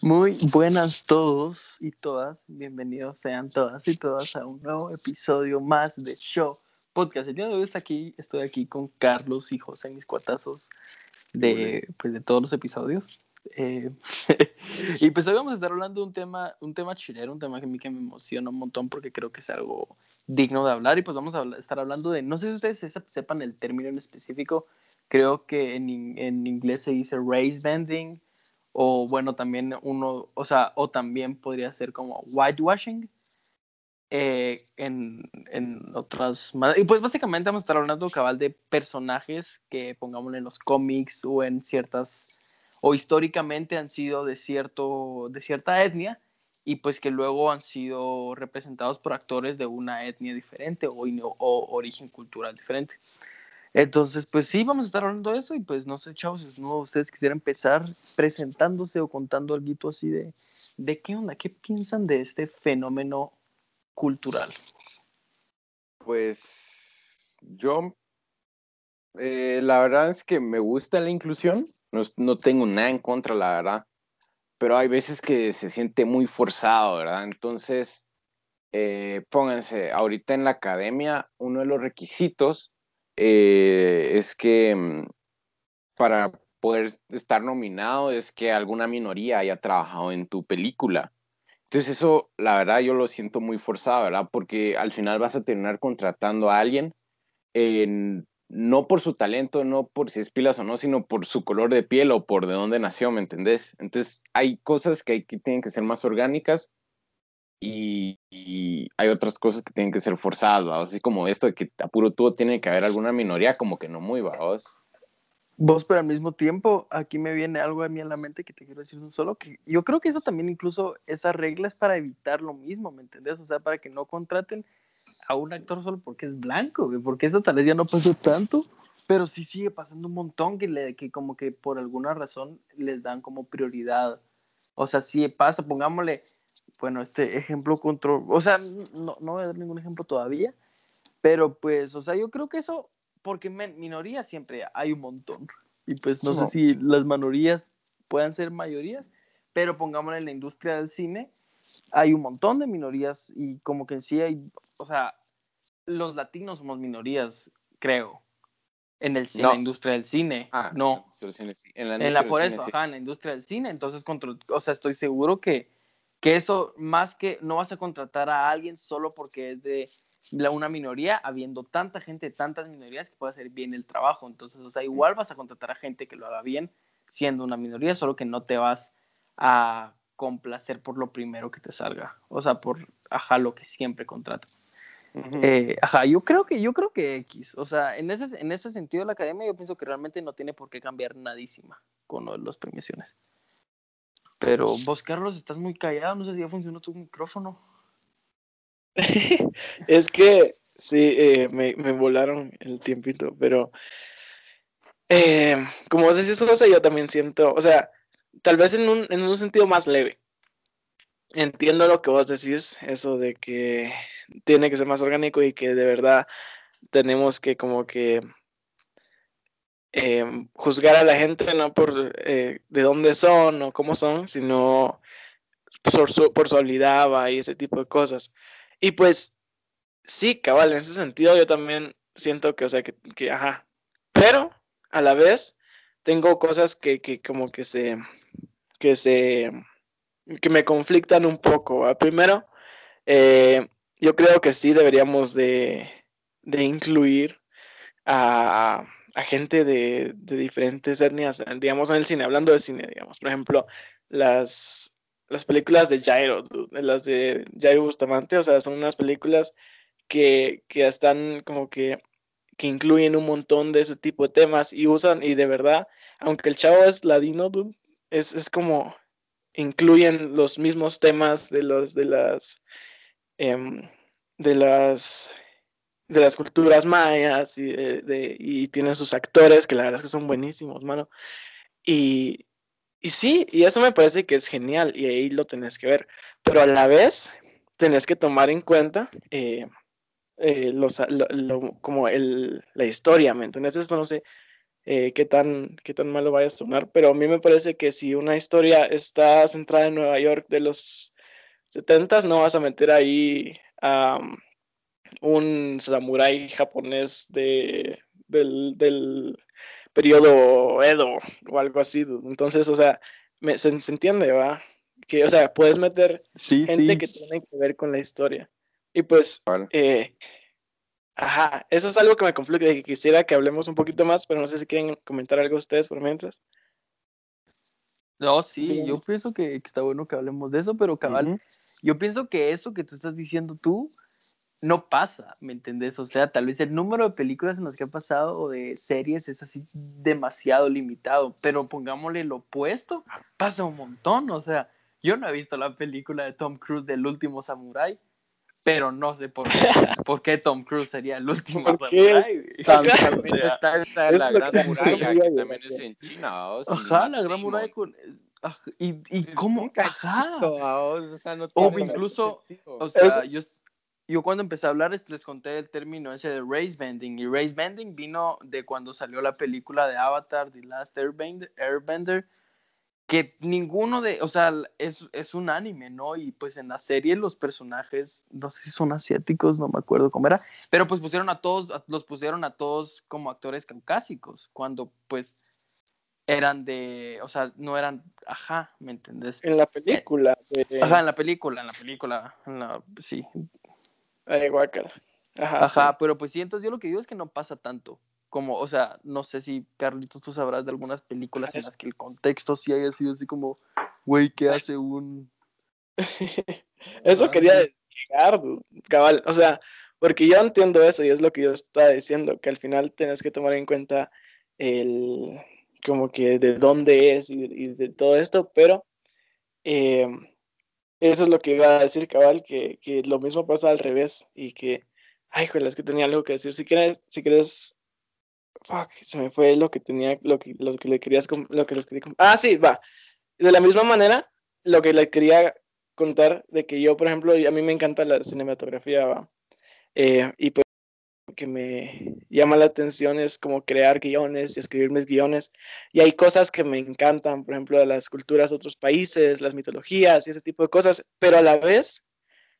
Muy buenas todos y todas, bienvenidos sean todas y todas a un nuevo episodio más de Show Podcast. El día de hoy está aquí, estoy aquí con Carlos y José, mis cuatazos de, pues, de todos los episodios. Eh, y pues hoy vamos a estar hablando de un tema, un tema chileno, un tema que a mí que me emociona un montón porque creo que es algo digno de hablar y pues vamos a estar hablando de, no sé si ustedes sepan el término en específico, creo que en, en inglés se dice race bending o bueno, también uno, o sea, o también podría ser como whitewashing eh, en, en, otras... Y pues básicamente vamos a estar hablando cabal de personajes que pongamos en los cómics o en ciertas, o históricamente han sido de, cierto, de cierta etnia y pues que luego han sido representados por actores de una etnia diferente o, o origen cultural diferente. Entonces, pues sí, vamos a estar hablando de eso y pues no sé, chavos, si no ustedes quisieran empezar presentándose o contando algo así de, de qué onda, qué piensan de este fenómeno cultural. Pues yo, eh, la verdad es que me gusta la inclusión, no, tengo nada en contra, la verdad, pero hay veces que se siente muy forzado, ¿verdad? Entonces, eh, pónganse, ahorita en la academia, uno de los requisitos eh, es que mm, para poder estar nominado es que alguna minoría haya trabajado en tu película. Entonces eso, la verdad, yo lo siento muy forzado, ¿verdad? Porque al final vas a terminar contratando a alguien, no por su talento, no por si es pilas o no, sino por su color de piel o por de dónde nació, ¿me entendés? Entonces hay cosas que, hay, que tienen que ser más orgánicas y, hay otras cosas que tienen que ser forzadas, así como esto de que a puro todo tiene que haber alguna minoría, como que no muy, vos. Vos, pero al mismo tiempo, aquí me viene algo a mí en la mente que te quiero decir un solo, que yo creo que eso también incluso, esas reglas para evitar lo mismo, ¿me entendés? O sea, para que no contraten a un actor solo porque es blanco, porque eso tal vez ya no pasó tanto, pero sí sigue pasando un montón que, le, que como que por alguna razón les dan como prioridad. O sea, si pasa, pongámosle, bueno, este ejemplo control, o sea, no, no voy a dar ningún ejemplo todavía, pero pues, o sea, yo creo que eso, porque minorías siempre hay un montón, y pues no, sé si las minorías puedan ser mayorías, pero pongámosle en la industria del cine, hay un montón de minorías y como que en sí hay, o sea, los latinos somos minorías, creo, en, el, la industria del cine. Ah, no. En la, en la por eso, ajá, en la industria del cine. Entonces, o sea, estoy seguro que que eso más que no vas a contratar a alguien solo porque es de una minoría, habiendo tanta gente, tantas minorías que puede hacer bien el trabajo. Entonces, o sea, igual vas a contratar a gente que lo haga bien siendo una minoría, solo que no te vas a complacer por lo primero que te salga. O sea, por, ajá, lo que siempre contratas. Eh, ajá, yo creo que, yo creo que X, o sea, en ese, en ese sentido la academia yo pienso que realmente no tiene por qué cambiar nadísima con las premiaciones. Pero vos, Carlos, estás muy callado, no sé si ya funcionó tu micrófono. es que sí, eh, me, me, volaron el tiempito, pero eh, como vos decís, José, yo también siento, o sea, tal vez en un, en un sentido más leve. Entiendo lo que vos decís, eso de que tiene que ser más orgánico y que de verdad tenemos que como que Em, juzgar a la gente no por eh, de dónde son o cómo son, sino por su, por su habilidad y ese tipo de cosas. Y pues sí, cabal, en ese sentido yo también siento que, o sea, que, que ajá, pero a la vez tengo cosas que, que como que se, que se, que me conflictan un poco. Primero, eh, yo creo que sí deberíamos de, de incluir a, a gente de, de, diferentes etnias, digamos, en el cine, hablando de cine, digamos, por ejemplo, las, las películas de Jairo, las de Jairo Bustamante, o sea, son unas películas que, que están como que, que incluyen un montón de ese tipo de temas y usan, y de verdad, aunque el chavo es ladino, es, es como incluyen los mismos temas de los de las em, de las de las culturas mayas y, de, y tienen sus actores que la verdad es que son buenísimos, mano. Y, y sí, y eso me parece que es genial y ahí lo tenés que ver, pero a la vez tenés que tomar en cuenta eh, eh, los, como el, la historia, ¿me entiendes? Esto no sé, eh, qué, tan, qué tan malo vaya a sonar, pero a mí me parece que si una historia está centrada en Nueva York de los 70 no vas a meter ahí un samurái japonés de, del, del periodo Edo o algo así. Entonces, o sea, se, entiende, ¿va? Que, o sea, puedes meter gente que tiene que ver con la historia. Y pues, eh, ajá, eso es algo que me conflicta y que quisiera que hablemos un poquito más, pero no sé si quieren comentar algo ustedes por mientras. No, sí, yo pienso que, está bueno que hablemos de eso, pero cabal, yo pienso que eso que tú estás diciendo tú, no pasa, ¿me entendés? O sea, tal vez el número de películas en las que ha pasado o de series es así demasiado limitado, pero pongámosle lo opuesto, pasa un montón, o sea, yo no he visto la película de Tom Cruise del último Samurai, pero no sé por qué, por qué Tom Cruise sería el último Samurai. También está, está la Gran Muralla, que también es en China. ¿o? Ajá, la Gran Muralla con... Y, y cómo, ajá. O, sea, no o incluso, o sea, yo, yo cuando empecé a hablar les conté el término ese de race bending y race bending vino de cuando salió la película de Avatar, The Last Airbender, que ninguno de, o sea, es, es, un anime, ¿no? Y pues en la serie los personajes, no sé si son asiáticos, no me acuerdo cómo era, pero pues pusieron a todos, los pusieron a todos como actores caucásicos, cuando pues eran de, o sea, no eran, ajá, ¿me entendés? En la película. Ajá, en la película, en la película, en la, sí, Ay, Ajá, Ajá pero pues sí, entonces yo lo que digo es que no pasa tanto. Como, o sea, no sé si, Carlitos, tú sabrás de algunas películas en las que el contexto sí haya sido así como, güey, ¿qué hace un...? eso quería llegar, cabal. O sea, porque yo entiendo eso y es lo que yo estaba diciendo, que al final tienes que tomar en cuenta el, como que de dónde es y, de todo esto, pero eh, eso es lo que iba a decir, cabal, que, que lo mismo pasa al revés y que, ay, joder, es que tenía algo que decir. Si quieres, si quieres, fuck, se me fue lo que tenía, lo que, lo que le querías, lo que les quería Ah, sí, va. De la misma manera, lo que le quería contar de que yo, por ejemplo, a mí me encanta la cinematografía, va. Eh, y pues que me llama la atención es como crear guiones y escribir mis guiones. Y hay cosas que me encantan, por ejemplo, las culturas de otros países, las mitologías y ese tipo de cosas, pero a la vez,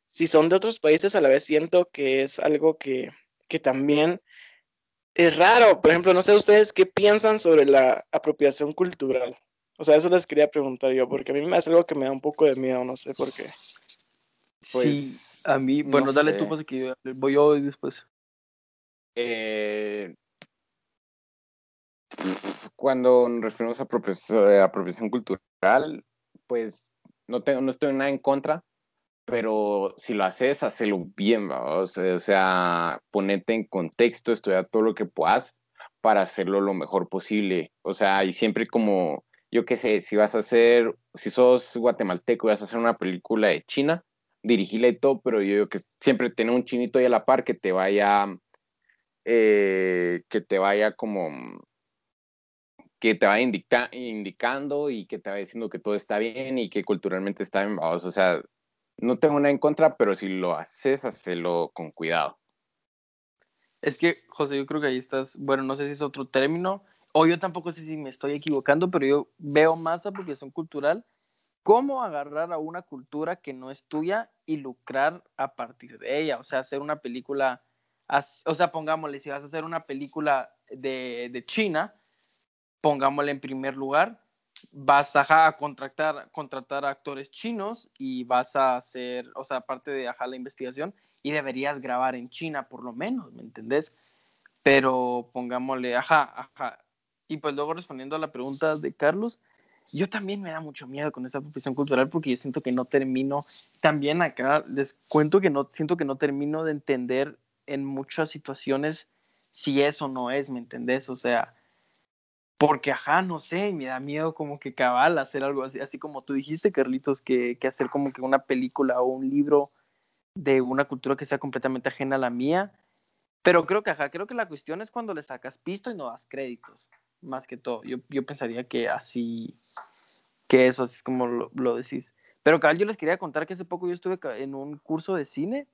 si son de otros países, a la vez siento que es algo que, que también es raro. Por ejemplo, no sé ustedes qué piensan sobre la apropiación cultural. O sea, eso les quería preguntar yo, porque a mí me hace algo que me da un poco de miedo, no sé por qué. Pues, sí, a mí, bueno, dale tú, José, que yo, voy yo después. Eh, cuando nos referimos a apropiación, cultural, pues no, tengo, no estoy nada en contra, pero si lo haces, hazlo bien, o sea, ponete en contexto, estudia todo lo que puedas para hacerlo lo mejor posible. O sea, y siempre como, yo qué sé, si vas a hacer, si sos guatemalteco y vas a hacer una película de China, dirigíla y todo, pero yo digo que siempre tener un chinito ahí a la par que te vaya eh, que te vaya como, que te vaya indicando y que te vaya diciendo que todo está bien y que culturalmente está bien. O sea, no tengo nada en contra, pero si lo haces, hacelo con cuidado. Es que, José, yo creo que ahí estás, bueno, no sé si es otro término, o yo tampoco sé si me estoy equivocando, pero yo veo más apropiación cultural, cómo agarrar a una cultura que no es tuya y lucrar a partir de ella, o sea, hacer una película o sea, pongámosle, si vas a hacer una película de, de China, pongámosle en primer lugar, vas a, contratar, contratar actores chinos y vas a hacer, o sea, aparte de ajá, la investigación, y deberías grabar en China por lo menos, ¿me entendés? Pero pongámosle, ajá, ajá. Y pues luego respondiendo a la pregunta de Carlos, yo también me da mucho miedo con esa profesión cultural porque yo siento que no termino, también acá les cuento que no, siento que no termino de entender en muchas situaciones si eso no es, ¿me entendés? O sea, porque, ajá, no sé, me da miedo como que cabal hacer algo así, así como tú dijiste, Carlitos, que, que hacer como que una película o un libro de una cultura que sea completamente ajena a la mía. Pero creo que, ajá, creo que la cuestión es cuando le sacas pisto y no das créditos, más que todo. Yo, yo pensaría que así, que eso es como lo, lo decís. Pero cabal, yo les quería contar que hace poco yo estuve en un curso de cine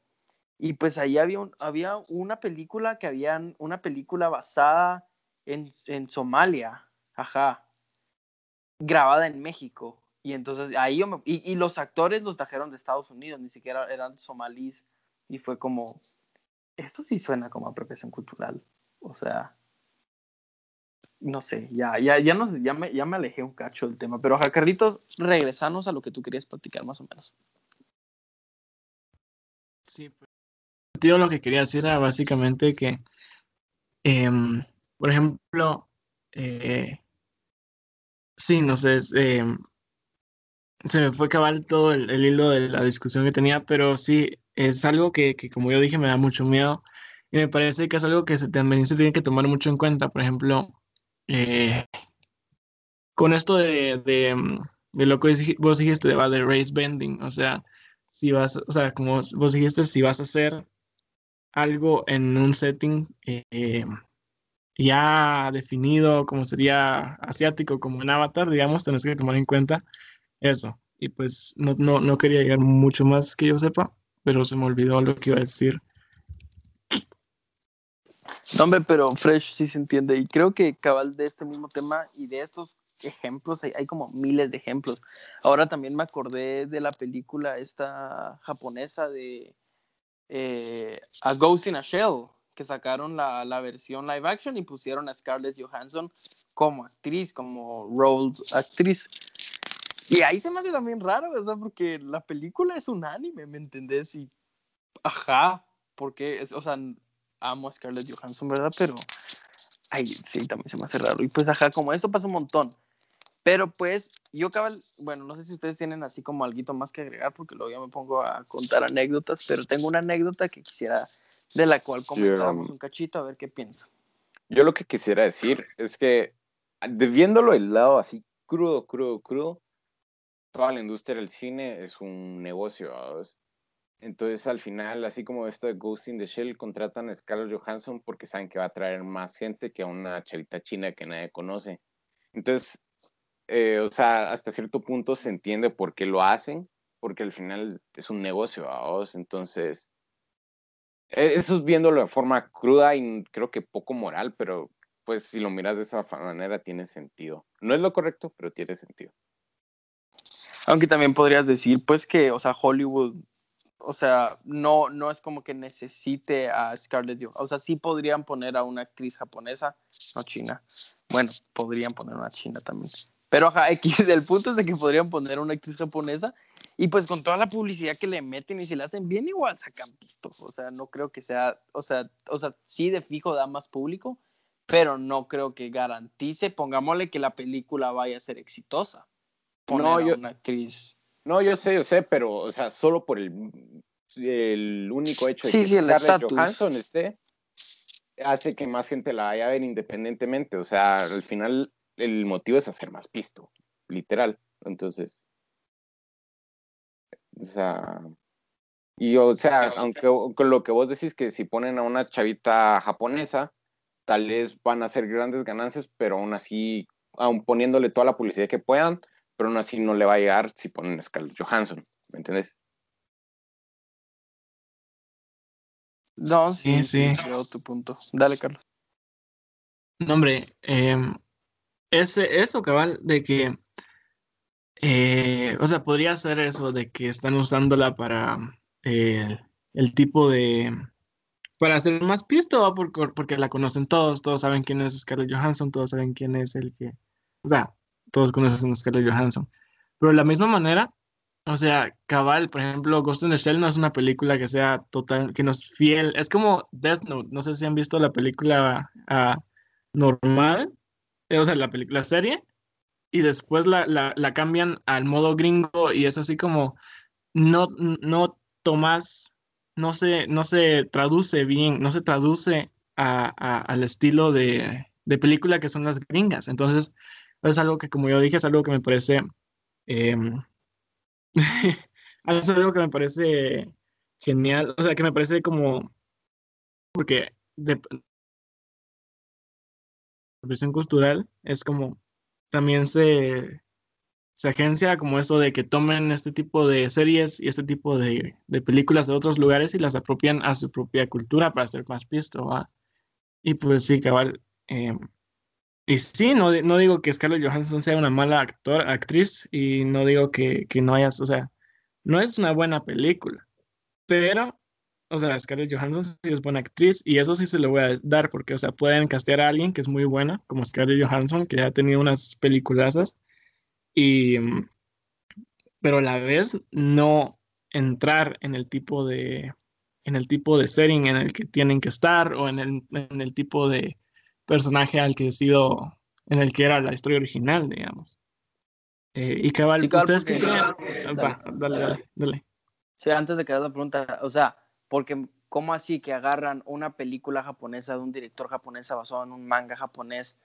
y pues ahí había, había una película que habían, una película basada en, en Somalia, ajá, grabada en México. Y entonces ahí yo me, y, y, los actores los trajeron de Estados Unidos, ni siquiera eran somalíes. Y fue como, esto sí suena como apropiación cultural. O sea, no sé, ya, ya, ya, no, ya, me, ya me alejé un cacho del tema. Pero, ja, Carlitos, regresanos a lo que tú querías platicar más o menos. Sí, pues, lo que quería decir era básicamente que, eh, por ejemplo, eh, sí, no sé, eh, se me fue cabal todo el, hilo de la discusión que tenía, pero sí, es algo que, que, como yo dije, me da mucho miedo y me parece que es algo que se, también se tiene que tomar mucho en cuenta. Por ejemplo, eh, con esto de, de, de, lo que vos dijiste, de, de race bending, o sea, si vas, o sea, como vos dijiste, si vas a hacer algo en un setting eh, ya definido como sería asiático, como en Avatar, digamos, tenés que tomar en cuenta eso. Y pues no, no, no quería llegar mucho más que yo sepa, pero se me olvidó lo que iba a decir. No, hombre, pero Fresh sí se entiende. Y creo que cabal de este mismo tema y de estos ejemplos, hay, hay, como miles de ejemplos. Ahora también me acordé de la película esta japonesa de eh, A Ghost in a Shell, que sacaron la, la, versión live action y pusieron a Scarlett Johansson como actriz, como role actriz. Y ahí se me hace también raro, ¿verdad? Porque la película es un anime, ¿me entendés? Y, ajá, porque, es, o sea, amo a Scarlett Johansson, ¿verdad? Pero, ay, sí, también se me hace raro. Y pues, ajá, como esto pasa un montón. Pero pues, yo cabal, bueno, no sé si ustedes tienen así como algo más que agregar, porque luego ya me pongo a contar anécdotas, pero tengo una anécdota que quisiera, de la cual comentábamos un cachito, a ver qué piensan. Yo lo que quisiera decir es que, viéndolo el lado así crudo, crudo, crudo, toda la industria del cine es un negocio. ¿sabes? Entonces, al final, así como esto de Ghost in the Shell, contratan a Scarlett Johansson porque saben que va a traer más gente que a una chavita china que nadie conoce. Entonces, eh, o sea, hasta cierto punto se entiende por qué lo hacen, porque al final es un negocio, ¿sabes? Entonces, e, eso es viéndolo de forma cruda y creo que poco moral, pero pues si lo miras de esa manera tiene sentido. No es lo correcto, pero tiene sentido. Aunque también podrías decir, pues que, o sea, Hollywood, o sea, no, no es como que necesite a Scarlett Johansson. O sea, sí podrían poner a una actriz japonesa, no china. Bueno, podrían poner una china también. Pero, ajá, X, el punto es de que podrían poner una actriz japonesa y pues con toda la publicidad que le meten y si la hacen bien, igual sacan pistos. O sea, no creo que sea, o sea, o sea, sí de fijo da más público, pero no creo que garantice, pongámosle que la película vaya a ser exitosa no, yo, una actriz. No, yo sé, yo sé, pero, o sea, solo por el, el único hecho de sí, que sí, Scarlett Johansson esté, hace que más gente la vaya a ver independientemente. O sea, al final el motivo es hacer más pisto, literal. Entonces, o sea, y o sea, aunque con lo que vos decís que si ponen a una chavita japonesa, tal vez van a hacer grandes ganancias, pero aún así, aún poniéndole toda la publicidad que puedan, pero aún así no le va a llegar si ponen a Scarlett Johansson, ¿me entiendes? No, sí, sí. sí. Tu punto. Dale, Carlos. No, hombre, eh, ese, eso, cabal, de que, eh, o sea, podría ser eso de que están usándola para eh, el tipo de, para hacer más pisto, porque, porque la conocen todos, todos saben quién es Scarlett Johansson, todos saben quién es el que, o sea, todos conocen a Scarlett Johansson. Pero de la misma manera, o sea, cabal, por ejemplo, Ghost in the Shell no es una película que sea total, que no es fiel. Es como Death Note. No sé si han visto la película uh, normal, eh, o sea, la película serie, y después la, la, la, cambian al modo gringo y es así como no, no tomas, no se, no se traduce bien, no se traduce al estilo de, película que son las gringas. Entonces, es algo que, como yo dije, es algo que me parece. Eh, es algo que me parece genial. O sea, que me parece como. Porque presión cultural es como. También se, se agencia como esto de que tomen este tipo de series y este tipo de, de películas de otros lugares y las apropian a su propia cultura para hacer más visto. ¿va? Y pues sí, cabal. Eh, y sí, no, no digo que Scarlett Johansson sea una mala actor, actriz y no digo que, que no hayas, o sea, no es una buena película, pero, o sea, Scarlett Johansson sí es buena actriz y eso sí se lo voy a dar porque, o sea, pueden castear a alguien que es muy buena, como Scarlett Johansson, que ya ha tenido unas peliculazas, y, pero a la vez no entrar en el tipo de, en el tipo de setting en el que tienen que estar o en el, en el tipo de personaje al que he sido, en el que era la historia original, digamos. Eh, y cabal, ¿ustedes qué creen? Va, dale, dale, dale. Sí, antes de que hagas la pregunta, o sea, porque ¿cómo así que agarran una película japonesa de un director japonés basado en un manga japonés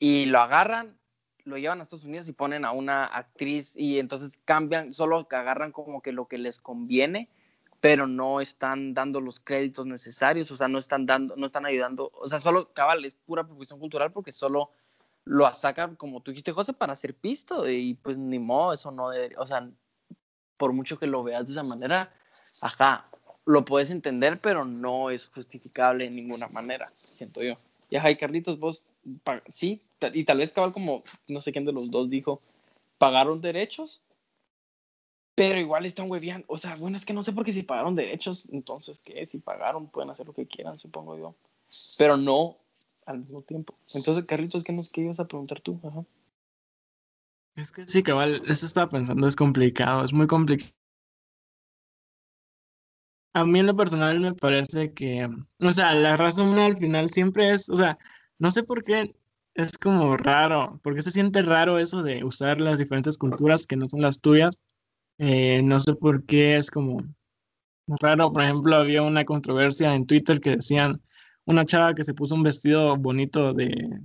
y lo agarran, lo llevan a Estados Unidos y ponen a una actriz y entonces cambian, solo agarran como que lo que les conviene pero no están dando los créditos necesarios, o sea, no están dando, no están ayudando, o sea, solo cabal, es pura producción cultural porque solo lo sacan, como tú dijiste, José, para hacer pisto, y pues ni modo, eso no debería, o sea, por mucho que lo veas de esa manera, ajá, lo puedes entender, pero no es justificable en ninguna manera, siento yo. Y ajá, Carlitos, vos, sí, y tal vez cabal como, no sé quién de los dos dijo, pagaron derechos, pero igual están hueviando. O sea, bueno, es que no sé por qué si pagaron derechos, entonces, ¿qué? Si pagaron, pueden hacer lo que quieran, supongo yo. Pero no al mismo tiempo. Entonces, Carlitos, ¿qué nos ibas a preguntar tú? Ajá. Es que sí, cabal, eso estaba pensando, es complicado, es muy complicado. A mí en lo personal me parece que, o sea, la razón al final siempre es, o sea, no sé por qué es como raro, porque se siente raro eso de usar las diferentes culturas que no son las tuyas eh, no sé por qué es como raro. Por ejemplo, había una controversia en Twitter que decían una chava que se puso un vestido bonito de,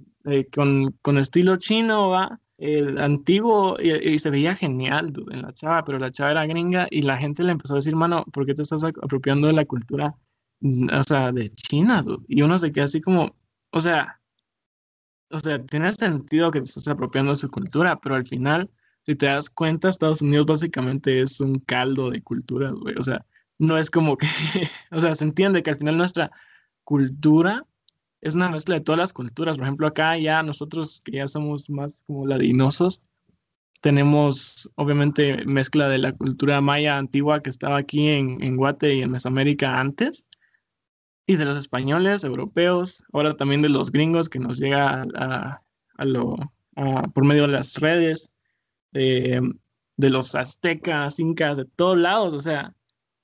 con, estilo chino, ¿va? El antiguo y, se veía genial en la chava, pero la chava era gringa y la gente le empezó a decir, mano, ¿por qué te estás apropiando de la cultura, o sea, de China? Y uno se queda así como, o sea, o sea, tiene sentido que te estás apropiando de su cultura, pero al final si te das cuenta, Estados Unidos básicamente es un caldo de culturas, güey. O sea, no es como que, o sea, se entiende que al final nuestra cultura es una mezcla de todas las culturas. Por ejemplo, acá ya nosotros que ya somos más como ladinosos, tenemos obviamente mezcla de la cultura maya antigua que estaba aquí en, en Guate y en Mesoamérica antes, y de los españoles, europeos, ahora también de los gringos que nos llega a, a lo, por medio de las redes de, los aztecas, incas, de todos lados, o sea,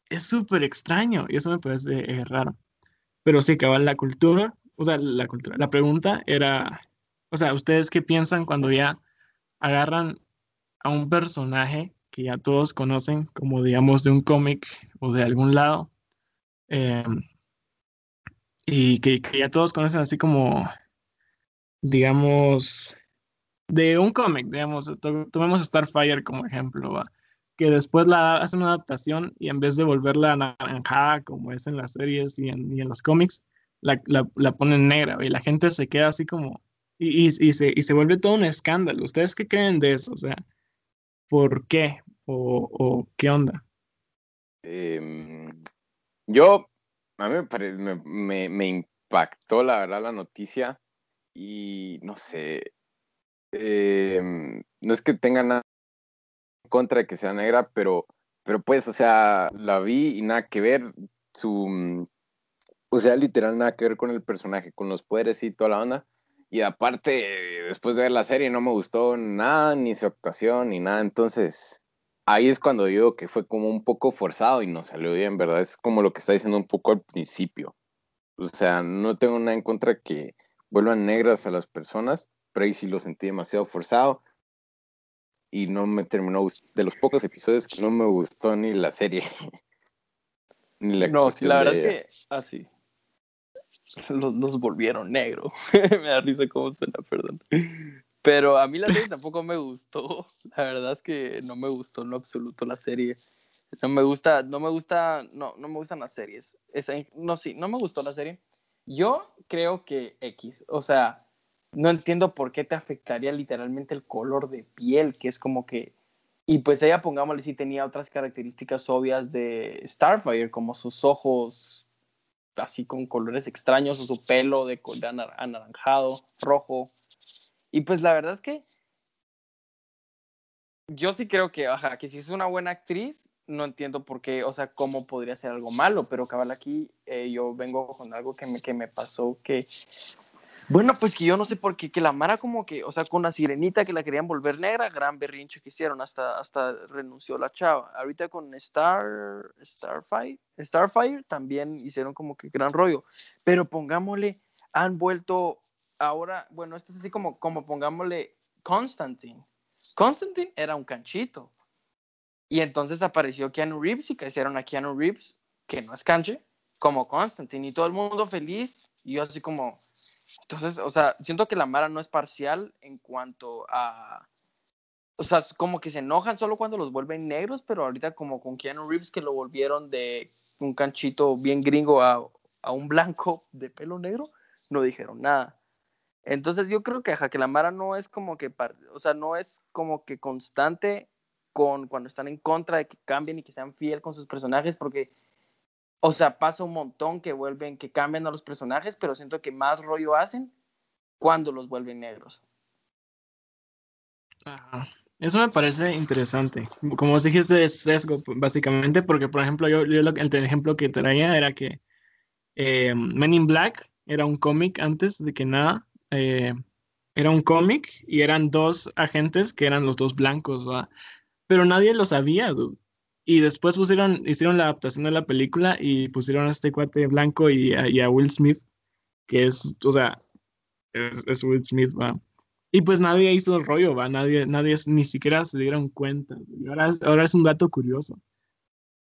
es súper extraño y eso me parece eh, raro. Pero sí, cabal, la cultura, o sea, la la pregunta era, o sea, ¿ustedes qué piensan cuando ya agarran a un personaje que ya todos conocen, como digamos de un cómic o de algún lado, em, y que, ya todos conocen así como, digamos, de un cómic, digamos, tomemos Starfire como ejemplo, que después la hacen una adaptación y en vez de volverla naranjada como es en las series y en, los cómics, la, la, ponen negra y la gente se queda así como, y, y, se, y se vuelve todo un escándalo. ¿Ustedes qué creen de eso? O sea, ¿por qué? ¿O, qué onda? Em, yo, a mí me, me, impactó la verdad la noticia y no sé, Em, no es que tenga nada en contra de que sea negra, pero, pero pues, o sea, la vi y nada que ver, su, o sea, literal nada que ver con el personaje, con los poderes y toda la onda. Y aparte, después de ver la serie, no me gustó nada, ni su actuación, ni nada. Entonces, ahí es cuando digo que fue como un poco forzado y no salió bien, ¿verdad? Es como lo que está diciendo un poco al principio. O sea, no tengo nada en contra que vuelvan negras a las personas, pero ahí sí lo sentí demasiado forzado y no me terminó de los pocos episodios que no me gustó ni la serie ni la no la verdad es que así ah, los, los volvieron negro. Me da risa cómo suena perdón. Pero a mí la serie tampoco me gustó. La verdad es que no me gustó en lo absoluto la serie. No me gusta no me gusta no no me gustan las series. Esa, no sí no me gustó la serie. Yo creo que X o sea no entiendo por qué te afectaría literalmente el color de piel, que es como que... Y pues ella, pongámosle, sí tenía otras características obvias de Starfire, como sus ojos así con colores extraños, o su pelo de, anaranjado, rojo, Y pues la verdad es que yo sí creo que, ajá, que si es una buena actriz, no entiendo por qué, o sea, cómo podría ser algo malo, pero cabal aquí eh, yo vengo con algo que me, que me pasó que, bueno, pues que yo no sé por qué, que la Mara como que, o sea, con la sirenita que la querían volver negra, gran berrinche que hicieron, hasta, hasta renunció la chava. Ahorita con Star, Starfire, Starfire también hicieron como que gran rollo, pero pongámosle, han vuelto ahora, bueno, esto es así como, como pongámosle Constantine. Constantine era un canchito. Y entonces apareció Keanu Reeves y que hicieron a Keanu Reeves, que no es canche, como Constantine. Y todo el mundo feliz. Y yo así como... Entonces, o sea, siento que la Mara no es parcial en cuanto a... O sea, como que se enojan solo cuando los vuelven negros, pero ahorita como con Keanu Reeves que lo volvieron de un canchito bien gringo a, a un blanco de pelo negro, no dijeron nada. Entonces yo creo que, ja, que la Mara no es como que, o sea, no es como que constante con cuando están en contra de que cambien y que sean fiel con sus personajes, porque, o sea, pasa un montón que vuelven, que cambian a los personajes, pero siento que más rollo hacen cuando los vuelven negros. Eso me parece interesante. Como dijiste, es sesgo, básicamente, porque, por ejemplo, yo, yo el ejemplo que traía era que eh, Men in Black era un cómic antes de que nada. Eh, era un cómic y eran dos agentes que eran los dos blancos, ¿va? Pero nadie lo sabía, Y después pusieron, hicieron la adaptación de la película y pusieron a este cuate blanco y a, Will Smith, que es, o sea, es, Will Smith, ¿va? Y pues nadie hizo el rollo, ¿va? Nadie, nadie ni siquiera se dieron cuenta. Y ahora, ahora es un dato curioso.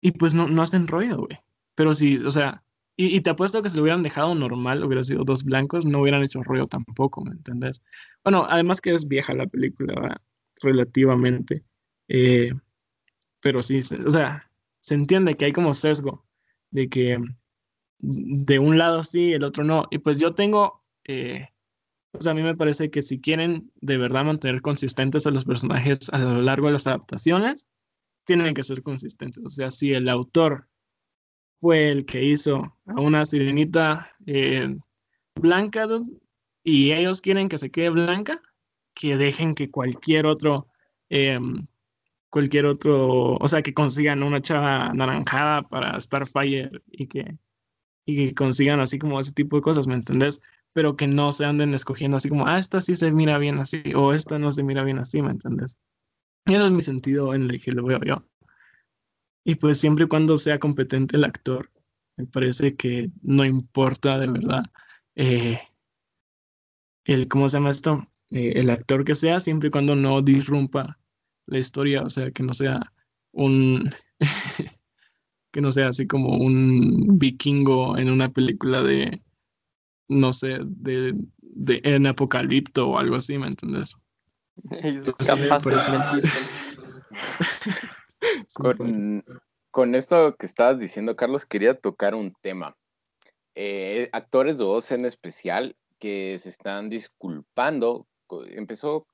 Y pues no, no hacen rollo, güey. Pero sí, o sea, y, te apuesto que si lo hubieran dejado normal, hubiera sido dos blancos, no hubieran hecho rollo tampoco, ¿me entendés? Bueno, además que es vieja la película, relativamente. Eh, pero sí, o sea, se entiende que hay como sesgo de que de un lado sí, el otro no. Y pues yo tengo, eh, sea, a mí me parece que si quieren de verdad mantener consistentes a los personajes a lo largo de las adaptaciones, tienen que ser consistentes. O sea, si el autor fue el que hizo a una sirenita eh, blanca y ellos quieren que se quede blanca, que dejen que cualquier otro, em, cualquier otro, o sea, que consigan una chava anaranjada para Starfire y que, y que consigan así como ese tipo de cosas, ¿me entendés? Pero que no se anden escogiendo así como, ah, esta sí se mira bien así, o esta no se mira bien así, ¿me entendés? Ese es mi sentido en el que lo veo yo. Y pues siempre y cuando sea competente el actor, me parece que no importa de verdad eh, el, ¿cómo se llama esto? Eh, el actor que sea, siempre y cuando no disrumpa la historia, o sea, que no sea un, que no sea así como un vikingo en una película de, no sé, de, de en Apocalipto o algo así, ¿me entiendes? Con, esto que estabas diciendo, Carlos, quería tocar un tema. Eh, actores de voz en especial que se están disculpando. Empezó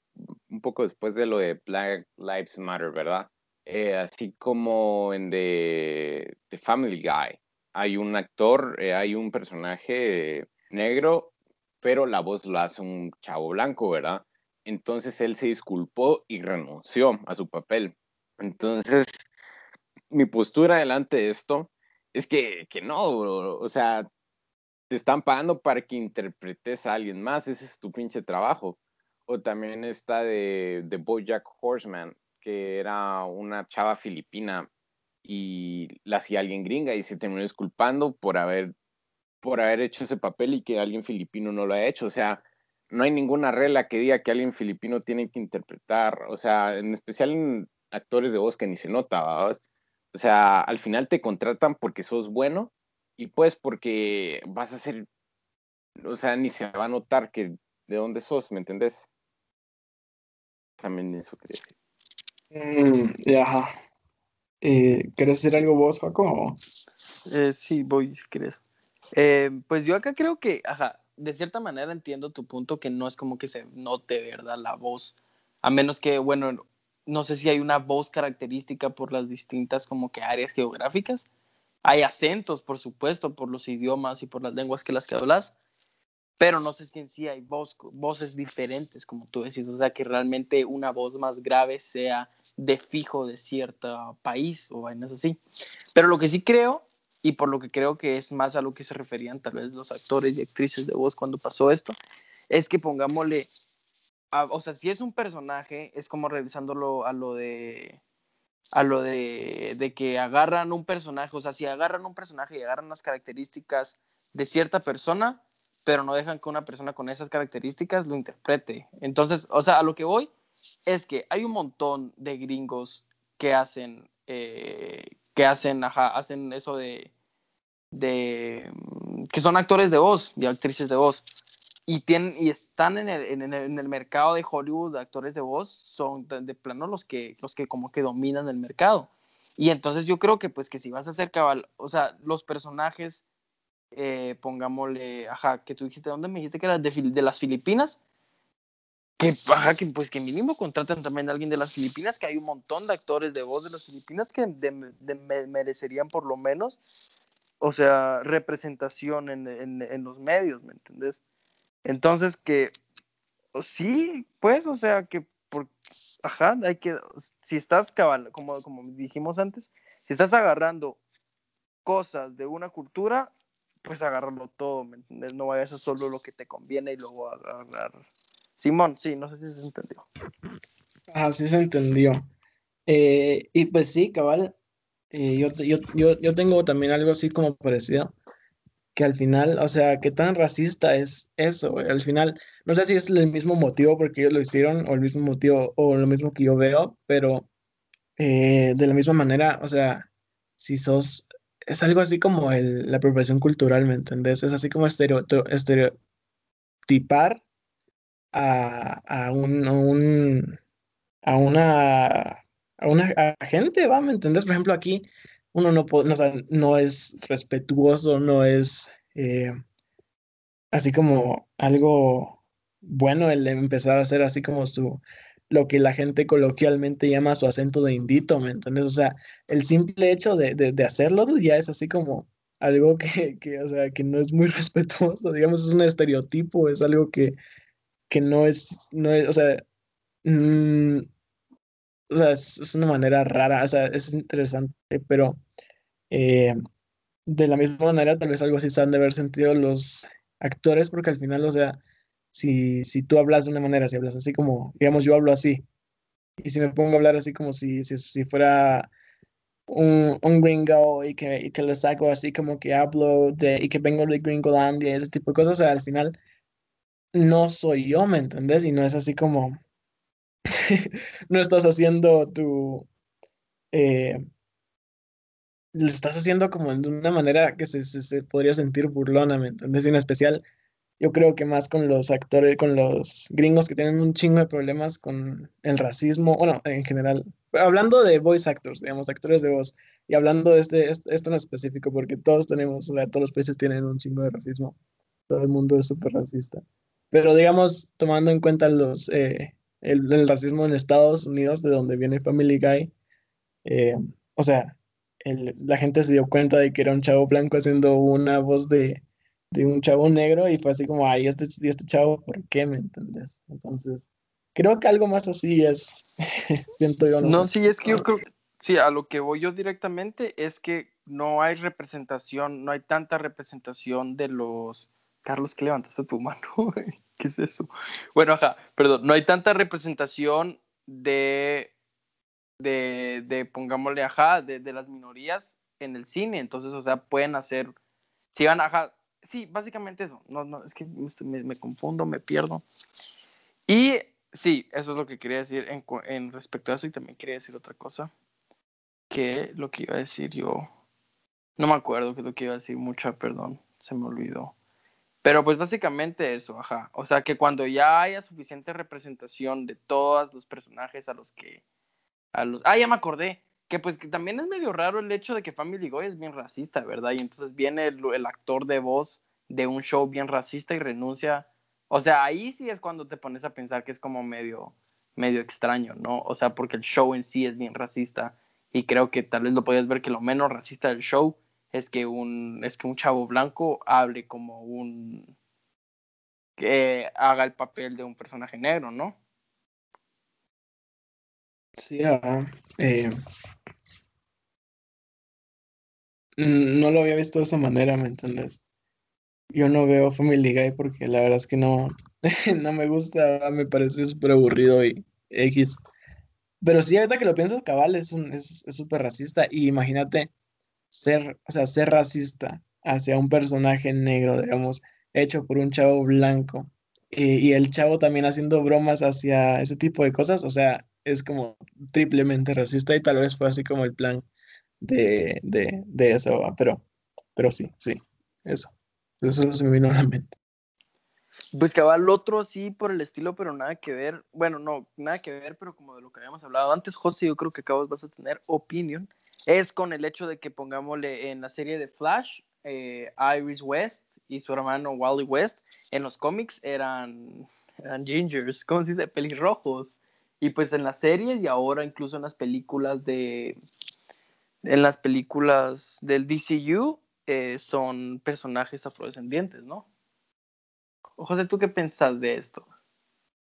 un poco después de lo de Black Lives Matter, ¿verdad? Eh, así como en The, Family Guy. Hay un actor, eh, hay un personaje negro, pero la voz lo hace un chavo blanco, ¿verdad? Entonces él se disculpó y renunció a su papel. Entonces, mi postura delante de esto es que, que no, o sea, te están pagando para que interpretes a alguien más, ese es tu pinche trabajo. O también está de, de Bojack Horseman, que era una chava filipina y la hacía alguien gringa y se terminó disculpando por haber, por haber hecho ese papel y que alguien filipino no lo ha hecho. O sea, no hay ninguna regla que diga que alguien filipino tiene que interpretar, o sea, en especial en actores de voz que ni se nota. O sea, al final te contratan porque sos bueno y pues porque vas a ser, o sea, ni se va a notar que de dónde sos, ¿me entendés? También eso quería decir. Mm, ya. Eh, ¿Quieres decir algo vos, Jaco? Eh, sí, voy si quieres. Eh, pues yo acá creo que, ajá, de cierta manera entiendo tu punto que no es como que se note, ¿verdad? La voz, a menos que, bueno, no sé si hay una voz característica por las distintas como que áreas geográficas. Hay acentos, por supuesto, por los idiomas y por las lenguas que las que hablas. Pero no sé si en sí hay voces diferentes, como tú decís, o sea, que realmente una voz más grave sea de fijo de cierto país o vainas así. Pero lo que sí creo, y por lo que creo que es más a lo que se referían tal vez los actores y actrices de voz cuando pasó esto, es que pongámosle, o sea, si es un personaje, es como regresándolo a lo de a lo de, de que agarran un personaje, o sea, si agarran un personaje y agarran las características de cierta persona, pero no dejan que una persona con esas características lo interprete. Entonces, o sea, a lo que voy es que hay un montón de gringos que hacen, eh, que hacen, hacen eso de, de, mm, que son actores de voz y actrices de voz. Y, tienen, y están en el, en, el, mercado de Hollywood actores de voz, son de, de, plano los que, los que como que dominan el mercado. Y entonces yo creo que pues que si vas a hacer cabal, o sea, los personajes eh, pongámosle, ajá, que tú dijiste, ¿dónde me dijiste que era? De, las Filipinas. Que, ajá, que pues que mínimo contraten también a alguien de las Filipinas, que hay un montón de actores de voz de las Filipinas que merecerían por lo menos, o sea, representación en, en, en los medios, ¿me entendés? Entonces que, sí, pues, o sea, que, por, ajá, hay que, si estás, cabal, como, como dijimos antes, si estás agarrando cosas de una cultura, pues agarrarlo todo, ¿me entiendes? No vayas a solo lo que te conviene y luego agarrar. Simón, sí, no sé si se entendió. Ah, sí se entendió. Eh, y pues sí, cabal, eh, yo, yo, yo, yo, tengo también algo así como parecido, que al final, o sea, qué tan racista es eso, al final, no sé si es el mismo motivo porque ellos lo hicieron o el mismo motivo o lo mismo que yo veo, pero eh, de la misma manera, o sea, si sos es algo así como la apropiación cultural, ¿me entendés? Es así como estereotipar a, a, un, a, un, a una, a una gente, ¿va? ¿Me entendés? Por ejemplo, aquí uno no, no, no es respetuoso, no es eh, así como algo bueno el empezar a hacer así como su lo que la gente coloquialmente llama su acento de indito, ¿me entiendes? O sea, el simple hecho de, de, hacerlo ya es así como algo que, que, o sea, que no es muy respetuoso, digamos, es un estereotipo, es algo que, que no, es, no o sea, mmm, o sea, es, es, una manera rara, o sea, es interesante, pero eh, de la misma manera, tal vez algo así se han de haber sentido los actores, porque al final, o sea, si, si tú hablas de una manera, si hablas así como, digamos, yo hablo así, y si me pongo a hablar así como si, si, si fuera un, un, gringo y que, y que le saco así como que hablo de, y que vengo de Gringolandia ese tipo de cosas, o sea, al final no soy yo, ¿me entendés? Y no es así como, no estás haciendo tu, eh, lo estás haciendo como de una manera que se, se, se podría sentir burlona, ¿me entendés? Y en especial yo creo que más con los actores, con los gringos que tienen un chingo de problemas con el racismo, bueno, en general, hablando de voice actors, digamos, actores de voz, y hablando de este, esto en específico, porque todos tenemos, o sea, todos los países tienen un chingo de racismo, todo el mundo es súper racista, pero digamos, tomando en cuenta los, eh, el, racismo en Estados Unidos, de donde viene Family Guy, eh, o sea, la gente se dio cuenta de que era un chavo blanco haciendo una voz de de un chavo negro y fue así como, ay, este, este chavo, ¿por qué? ¿Me entiendes? Entonces, creo que algo más así es, siento yo. No, no sí, es que yo creo, sí, a lo que voy yo directamente es que no hay representación, no hay tanta representación de los... Carlos, ¿qué levantaste tu mano? ¿Qué es eso? Bueno, ajá, perdón, no hay tanta representación de, de, de pongámosle, ajá, de, de las minorías en el cine, entonces, o sea, pueden hacer, si van, ajá, sí, básicamente eso. No, no, es que me, me, confundo, me pierdo. Y sí, eso es lo que quería decir en, en, respecto a eso. Y también quería decir otra cosa. Que lo que iba a decir yo. No me acuerdo qué es lo que iba a decir. Mucha, perdón. Se me olvidó. Pero pues básicamente eso, ajá. O sea, que cuando ya haya suficiente representación de todos los personajes a los que... A los... Ah, ya me acordé que pues que también es medio raro el hecho de que Family Guy es bien racista, ¿verdad? Y entonces viene el, actor de voz de un show bien racista y renuncia. O sea, ahí sí es cuando te pones a pensar que es como medio, medio extraño, ¿no? O sea, porque el show en sí es bien racista y creo que tal vez lo puedes ver que lo menos racista del show es que un, es que un chavo blanco hable como un, que haga el papel de un personaje negro, ¿no? Sí, ah, eh, no lo había visto de esa manera, ¿me entiendes? Yo no veo Family Guy porque la verdad es que no, no me gusta, me parece súper aburrido y X. Pero sí, ahorita que lo pienso, cabal, es súper es, racista. Y imagínate ser, o sea, ser racista hacia un personaje negro, digamos, hecho por un chavo blanco. Y, y, el chavo también haciendo bromas hacia ese tipo de cosas, o sea, es como triplemente racista y tal vez fue así como el plan de, de, de eso, pero, pero sí, sí, eso. Eso se me vino a la mente. Pues cabal, otro sí por el estilo, pero nada que ver. Bueno, no, nada que ver, pero como de lo que habíamos hablado antes, José, yo creo que acabas vas a tener opinión. Es con el hecho de que pongámosle en la serie de Flash, eh, Iris West y su hermano Wally West, en los cómics eran, eran gingers, ¿cómo se dice? Pelirrojos. Y pues en las series y ahora incluso en las películas de, en las películas del DCU eh, son personajes afrodescendientes, ¿no? José, ¿tú qué pensás de esto?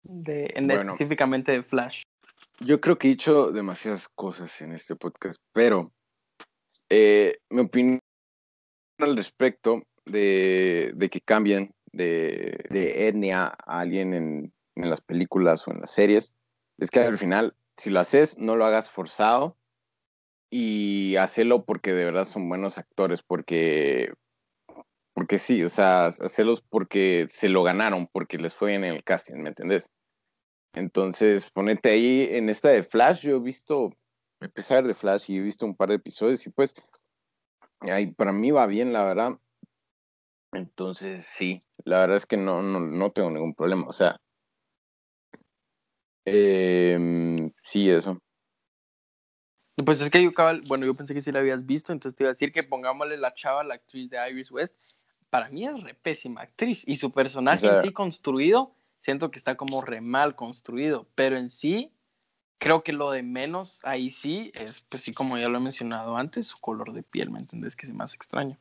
De, en específicamente de Flash. Yo creo que he dicho demasiadas cosas en este podcast, pero eh, mi opinión al respecto de, de que cambien de, de, etnia a alguien en, en las películas o en las series es que al final, si lo haces, no lo hagas forzado y hacerlo porque de verdad son buenos actores, porque, porque sí, o sea, hacerlos porque se lo ganaron, porque les fue en el casting, ¿me entendés? Entonces, ponete ahí en esta de Flash, yo he visto, empecé a ver de Flash y he visto un par de episodios y pues, ahí para mí va bien, la verdad. Entonces, sí, la verdad es que no, no, no tengo ningún problema, o sea, eh, sí, eso. Pues es que yo, bueno, yo pensé que sí la habías visto, entonces te iba a decir que pongámosle la chava, la actriz de Iris West. Para mí es re pésima actriz y su personaje en sí construido, siento que está como re mal construido, pero en sí, creo que lo de menos ahí sí es, pues sí, como ya lo he mencionado antes, su color de piel, ¿me entendés? Que es más extraño.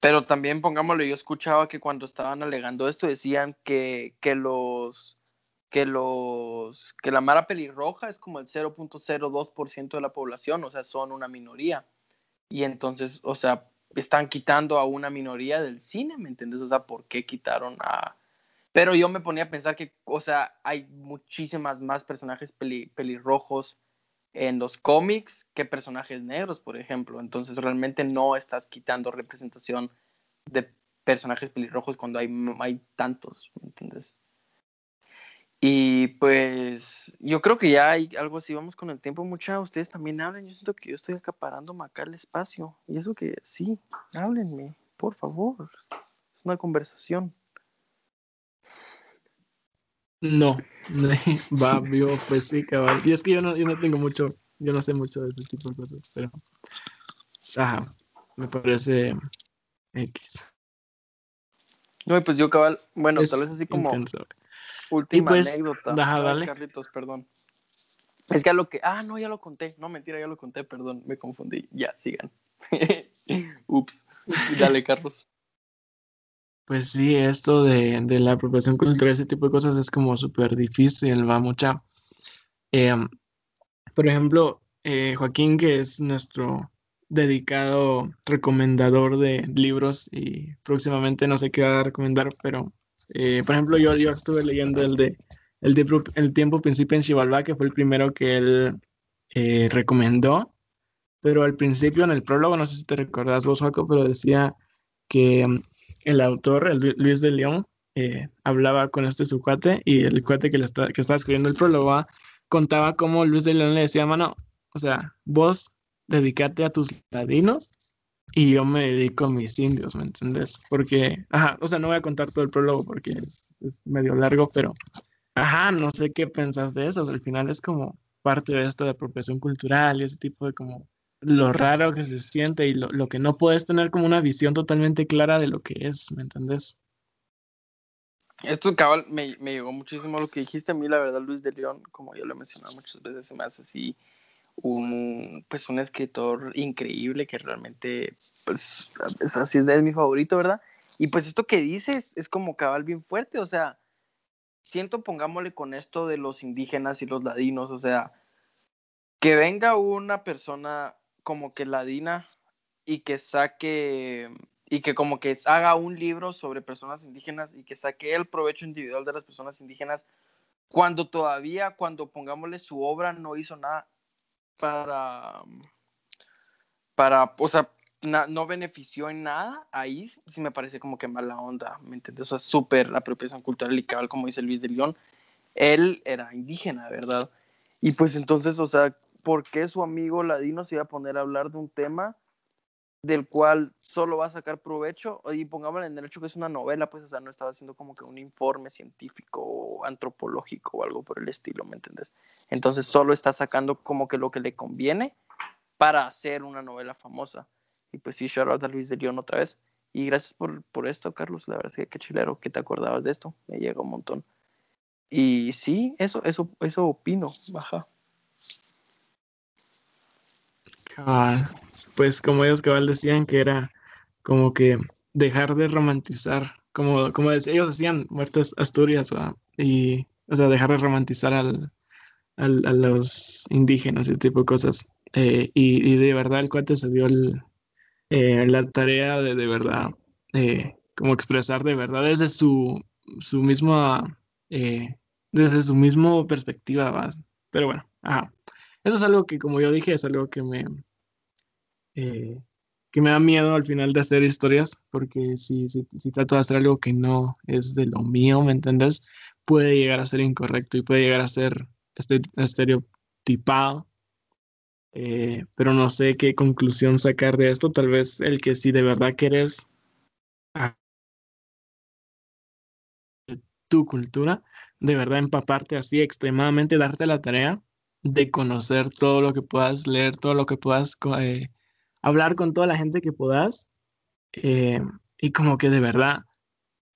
Pero también, pongámosle, yo escuchaba que cuando estaban alegando esto decían que, que los que los que la mara pelirroja es como el 0.02% de la población, o sea, son una minoría. Y entonces, o sea, están quitando a una minoría del cine, ¿me entiendes? O sea, ¿por qué quitaron a...? Pero yo me ponía a pensar que, o sea, hay muchísimas más personajes pelirrojos en los cómics que personajes negros, por ejemplo. Entonces, realmente no estás quitando representación de personajes pelirrojos cuando hay, hay tantos, ¿me entiendes? Y pues yo creo que ya hay algo así, vamos con el tiempo, mucha, ustedes también hablen, yo siento que yo estoy acaparando acá el espacio, y eso que sí, háblenme, por favor, es una conversación. No, va, yo pues sí, cabal, y es que yo no, yo no tengo mucho, yo no sé mucho de ese tipo de cosas, pero, ajá, me parece X. No, pues yo cabal, bueno, tal vez así como... Última pues, anécdota. Carlitos, perdón. Es que a lo que. Ah, no, ya lo conté. No, mentira, ya lo conté, perdón, me confundí. Ya, sigan. Ups. Dale, Carlos. Pues sí, esto de, de, la apropiación cultural, ese tipo de cosas es como súper difícil, va mucha. Em, por ejemplo, eh, Joaquín, que es nuestro dedicado recomendador de libros y próximamente no sé qué va a recomendar, pero eh, por ejemplo, yo, yo estuve leyendo el de El, de, el tiempo principio en Xibalbá, que fue el primero que él eh, recomendó, pero al principio en el prólogo, no sé si te recordás vos, Jaco, pero decía que mm, el autor, Luis de León, eh, hablaba con este su cuate y el cuate que, le está, que estaba escribiendo el prólogo ah, contaba cómo Luis de León le decía, mano, o sea, vos dedicate a tus ladinos y yo me dedico a mis indios, ¿me entiendes? Porque, ajá, o sea, no voy a contar todo el prólogo porque es, medio largo, pero, ajá, no sé qué pensás de eso, al final es como parte de esto de apropiación cultural y ese tipo de como lo raro que se siente y lo, lo que no puedes tener como una visión totalmente clara de lo que es, ¿me entendés? Esto, cabal, me, me llegó muchísimo lo que dijiste. A mí, la verdad, Luis de León, como yo lo he mencionado muchas veces, se me hace así un, pues un escritor increíble que realmente, pues, es así es mi favorito, ¿verdad? Y pues esto que dices es como cabal bien fuerte, o sea, siento, pongámosle con esto de los indígenas y los ladinos, o sea, que venga una persona como que ladina y que saque y que como que haga un libro sobre personas indígenas y que saque el provecho individual de las personas indígenas cuando todavía, cuando pongámosle su obra, no hizo nada para, para, o sea, no benefició en nada, ahí sí me parece como que mala onda, ¿me entiendes? O sea, súper apropiación cultural y cabal, como dice Luis de León, él era indígena, ¿verdad? Y pues entonces, o sea, ¿por qué su amigo ladino se iba a poner a hablar de un tema del cual solo va a sacar provecho? Y pongámosle en el hecho que es una novela, pues, o sea, no estaba haciendo como que un informe científico o antropológico o algo por el estilo, ¿me entiendes? Entonces solo está sacando como que lo que le conviene para hacer una novela famosa. Y pues sí, shout out a Luis de León otra vez. Y gracias por, por esto, Carlos. La verdad es que qué chilero que te acordabas de esto. Me llega un montón. Y sí, eso, eso, eso opino. Baja. Pues como ellos cabal decían que era como que dejar de romantizar, como, como ellos decían, muertos Asturias, y, o sea, dejar de romantizar al, al, a los indígenas y ese tipo de cosas. Eh, y, de verdad el cuate se dio el, eh, la tarea de de verdad, eh, como expresar de verdad desde su, su misma, desde su mismo perspectiva. Pero bueno, ajá. Eso es algo que, como yo dije, es algo que me, que me da miedo al final de hacer historias, porque si, si, si, trato de hacer algo que no es de lo mío, ¿me entiendes? Puede llegar a ser incorrecto y puede llegar a ser estereotipado eh, pero no sé qué conclusión sacar de esto. Tal vez el que si de verdad quieres tu cultura, de verdad empaparte así extremadamente, darte la tarea de conocer todo lo que puedas, leer todo lo que puedas, eh, hablar con toda la gente que puedas eh, y como que de verdad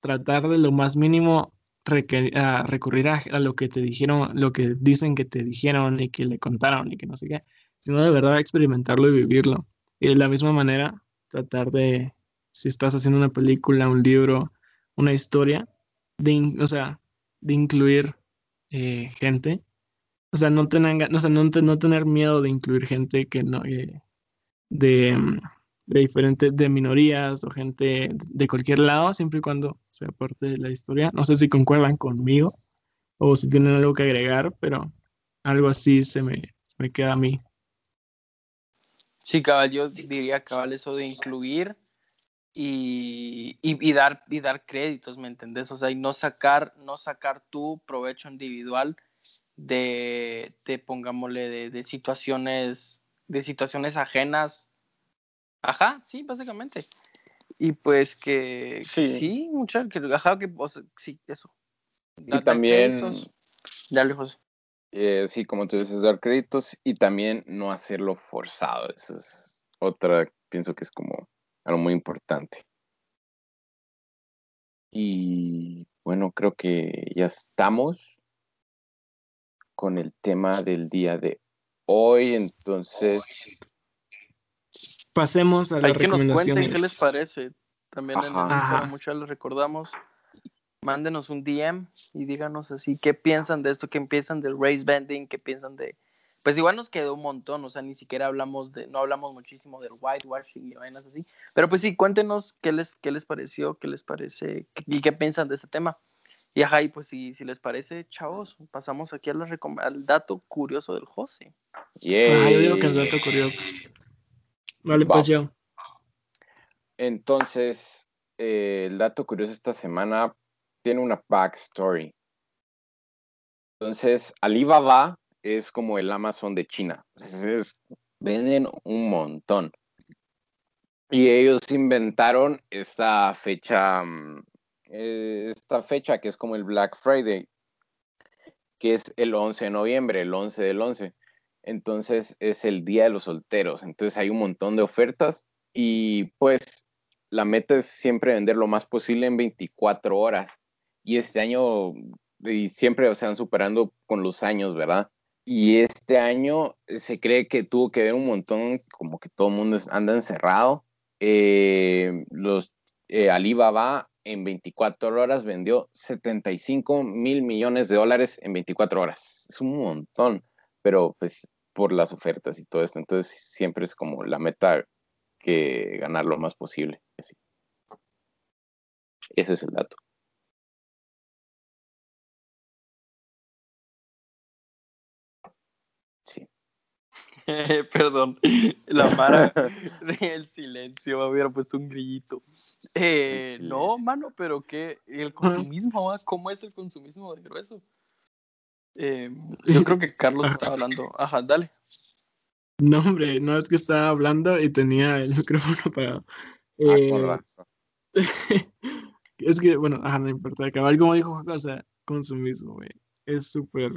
tratar de lo más mínimo recurrir a, lo que te dijeron, lo que dicen que te dijeron y que le contaron y que no sé qué sino de verdad experimentarlo y vivirlo. Y de la misma manera, tratar de, si estás haciendo una película, un libro, una historia, de, o sea, de incluir eh, gente. O sea, no, tener, o sea no, no, tener miedo de incluir gente que no, eh, de, de diferentes, de minorías o gente de cualquier lado, siempre y cuando sea parte de la historia. No sé si concuerdan conmigo o si tienen algo que agregar, pero algo así se me, me queda a mí. Sí, cabal, yo diría cabal eso de incluir y, y, dar, y dar créditos, ¿me entendés? O sea, y no sacar, no sacar tu provecho individual de, de pongámosle, de, de, situaciones, de situaciones ajenas. Ajá, sí, básicamente. Y pues que sí, sí mucha, que, ajá, que, o sea, sí, eso. Y también... Dale, José. Eh, sí, como tú dices, dar créditos y también no hacerlo forzado. Eso es otra, pienso que es como algo muy importante. Y bueno, creo que ya estamos con el tema del día de hoy. Entonces, pasemos a las recomendaciones. qué les parece. También en el mucho les recordamos mándenos un DM y díganos así qué piensan de esto, qué piensan del race bending, qué piensan de... Pues igual nos quedó un montón, o sea, ni siquiera hablamos de, no hablamos muchísimo del whitewashing y vainas así, pero pues sí, cuéntenos qué les, qué les pareció, qué les parece y qué piensan de este tema. Y ajá, y pues si, si les parece, chavos, pasamos aquí al dato curioso del José. Yeah. yo digo que es dato curioso. Vale, pues yo. Entonces, eh, el dato curioso esta semana tiene una backstory. Entonces, Alibaba es como el Amazon de China. Entonces, venden un montón. Y ellos inventaron esta fecha, mm, eh, esta fecha que es como el Black Friday, que es el 11 de noviembre, el 11 del 11. Entonces es el Día de los Solteros. Entonces hay un montón de ofertas y pues la meta es siempre vender lo más posible en 24 horas y este año, y siempre se van superando con los años, ¿verdad? Y este año se cree que tuvo que ver un montón, como que todo el mundo anda encerrado. Eh, los eh, Alibaba en 24 horas vendió 75 mil millones de dólares en 24 horas. Es un montón, pero pues por las ofertas y todo esto. Entonces siempre es como la meta que ganar lo más posible. Ese es el dato. Perdón, la Mara, el silencio, me hubiera puesto un grillito. Eh, no, mano, pero que el consumismo, ¿va? ¿cómo es el consumismo de grueso? Eh, yo creo que Carlos está hablando. Ajá, dale. No, hombre, no es que estaba hablando y tenía el micrófono apagado. Ah, Eh, es que, bueno, ajá, no importa. Cabal, como dijo Juan, o sea, consumismo, güey. Es súper.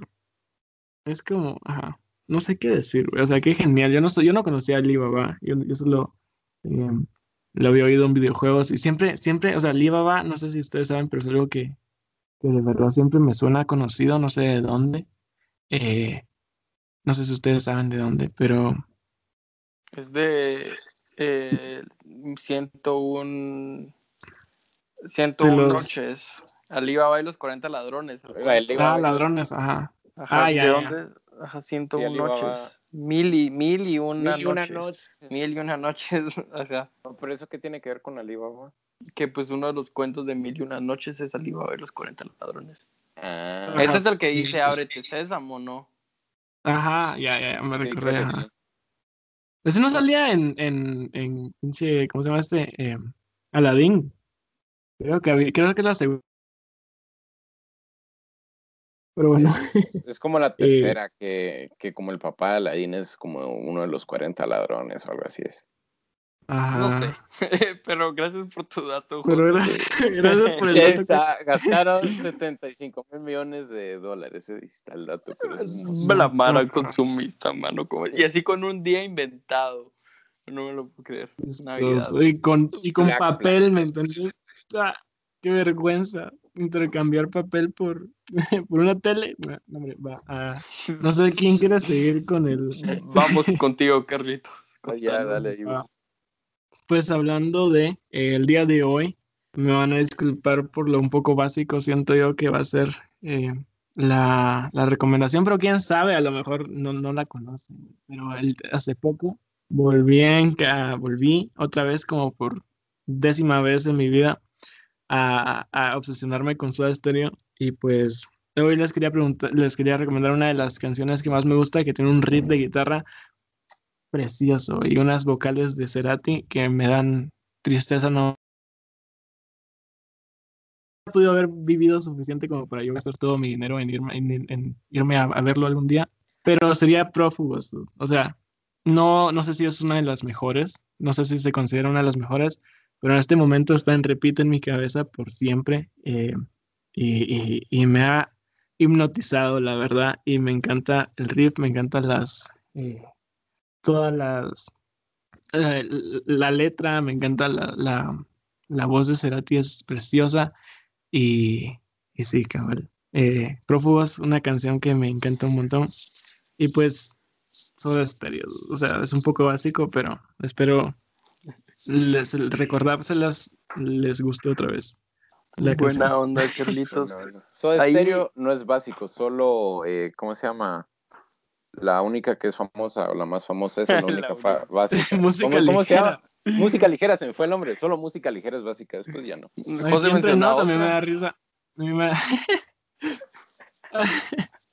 Es como, ajá. No sé qué decir, güey. O sea, qué genial. Yo no, soy, yo no conocía a Alibaba. Yo, yo solo eh, lo había oído en videojuegos y siempre, siempre, o sea, Alibaba, no sé si ustedes saben, pero es algo que, que de verdad siempre me suena conocido, no sé de dónde. Eh, no sé si ustedes saben de dónde, pero Es de eh, 101, 101 los- noches. Alibaba y los 40 ladrones. Ah, ladrones, ajá. Ajá, Ah, ya, ¿de ya. dónde? Ajá, 101 Alibaba- noches. Mil y, mil y una Mil y una noches. Mil y una noches. Ajá. No, pero eso qué tiene que ver con Alibaba? Que pues uno de los cuentos de Mil y una noches es Alibaba y los 40 ladrones. Ah, Ajá, Este es el que sí, dice sí. ábrete sésamo, ¿no? Ajá, ya, ya, ya, me sí, recordé. ajá. Ese no salía en, en, en pinche, ¿cómo se llama este? Eh, Aladdin. Creo que había- creo que es la segunda. Pero bueno, Es, es como la Eh, tercera, que, que como el papá de Aladdin es como uno de los 40 ladrones o algo así es. ajá. No sé. Pero gracias por tu dato. Pero José. gracias, gracias por el Sí, dato que- está, gastaron 75 mil millones de dólares. Ahí está el dato. Pero es montón. La consumista, mano. como- Y así con un día inventado. No me lo puedo creer. Navidad. Y con, y con Black, papel, ¿me entendés? Ah, qué vergüenza. Intercambiar papel por, por una tele. No, no, hombre, va, ah, no sé quién quiere seguir con el. Vamos contigo, Carlitos. Ah, ya, dale ahí. Ah, Pues hablando de eh, el día de hoy, me van a disculpar por lo un poco básico, siento yo que va a ser eh, la, la recomendación, pero quién sabe, a lo mejor no, no la conocen. Pero el- hace poco volví, en, volví otra vez como por décima vez en mi vida a, a obsesionarme con Soda Stereo y pues hoy les quería preguntar, les quería recomendar una de las canciones que más me gusta, que tiene un riff de guitarra precioso y unas vocales de Cerati que me dan tristeza no he podido haber vivido suficiente como para yo gastar todo mi dinero en irme, en, en irme a, a verlo algún día, pero sería prófugos, o sea, no, no sé si es una de las mejores, no sé si se considera una de las mejores, pero en este momento está en repeat en mi cabeza por siempre eh, y, y- y me ha hipnotizado, la verdad, y me encanta el riff, me encantan las, eh, todas las, eh, la letra, me encanta la, la, la voz de Cerati, es preciosa y, y sí, cabal. Eh, Prófugos, una canción que me encanta un montón y pues Soda Stereo, o sea, es un poco básico, pero espero les recordárselas les guste otra vez. La canción. Buena onda, Carlitos. No, no. Soda Ahí- Stereo no es básico, solo, eh, ¿cómo se llama? La única que es famosa, o la más famosa es la La única fa- única. básica. Música ¿Cómo, cómo se llama? ligera. Música ligera, se me fue el nombre. Solo música ligera es básica, después ya no. Mencionaba nos, a mí me da risa. A mí me da-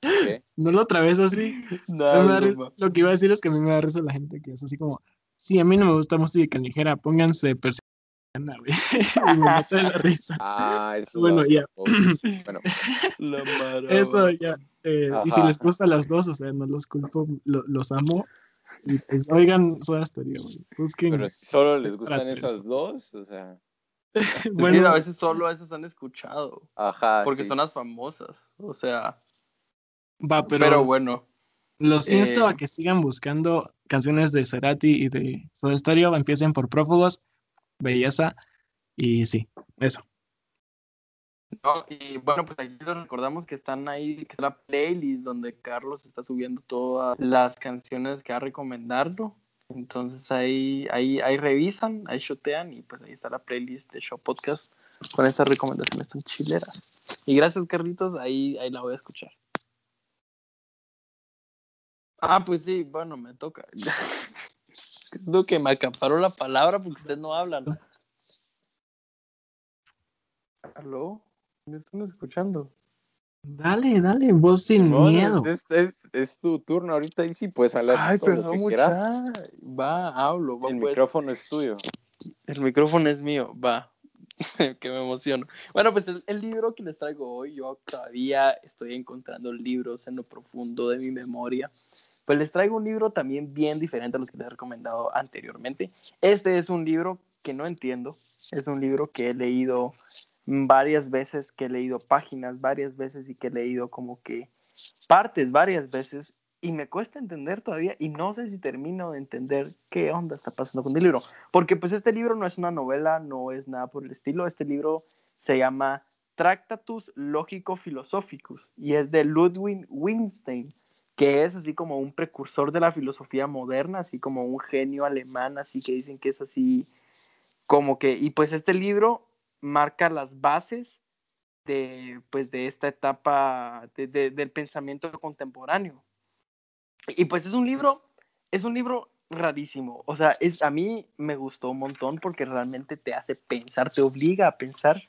¿Qué? No lo otra vez así. No, no. Lo que iba a decir es que a mí me da risa la gente que es así como, sí, a mí no me gusta música ligera, pónganse persiana, güey. Y me mata de la risa. Ah, eso Bueno, ya. Bueno, Eso ya. eh, y si les gusta las dos, o sea, no los culpo, lo- los amo. Y pues, oigan, Soda Stereo, güey. Busquen. pero si solo les gustan esas dos, o sea, Es que bueno, a veces solo a esas han escuchado. ajá. Porque sí. son las famosas. O sea, va, pero, pero, bueno. los insto a eh, que sigan buscando canciones de Cerati y de Soda Stereo. Empiecen por Prófugos, Belleza. Y sí, eso. ¿no? Y bueno, pues aquí les recordamos que están ahí, que está la playlist donde Carlos está subiendo todas las canciones que va a recomendarlo. Entonces ahí, ahí, ahí revisan, ahí shotean y pues ahí está la playlist de Show Podcast con estas recomendaciones tan chileras. Y gracias, Carlitos, ahí, ahí la voy a escuchar. Ah, pues sí, bueno, me toca. es lo que me acaparó la palabra porque ustedes no hablan. ¿Aló? ¿Me están escuchando? Dale, dale, vos sin miedo. Es, es- es tu turno ahorita y sí puedes hablar. Ay, todo lo perdón, que quieras. Va, hablo. Va, El pues. micrófono es tuyo. El micrófono es mío, va. que me emociono. Bueno, pues el, el libro que les traigo hoy, yo todavía estoy encontrando libros en lo profundo de mi memoria. Pues les traigo un libro también bien diferente a los que les he recomendado anteriormente. Este es un libro que no entiendo. Es un libro que he leído varias veces, que he leído páginas varias veces y que he leído como que partes varias veces y me cuesta entender todavía y no sé si termino de entender qué onda está pasando con el libro. Porque pues este libro no es una novela, no es nada por el estilo. Este libro se llama Tractatus Lógico-Filosóficus y es de Ludwig Wittgenstein, que es así como un precursor de la filosofía moderna, así como un genio alemán, así que dicen que es así como que... Y pues este libro marca las bases de, pues, de esta etapa de- de- del pensamiento contemporáneo. Y pues es un libro, es un libro rarísimo. O sea, es, a mí me gustó un montón porque realmente te hace pensar, te obliga a pensar.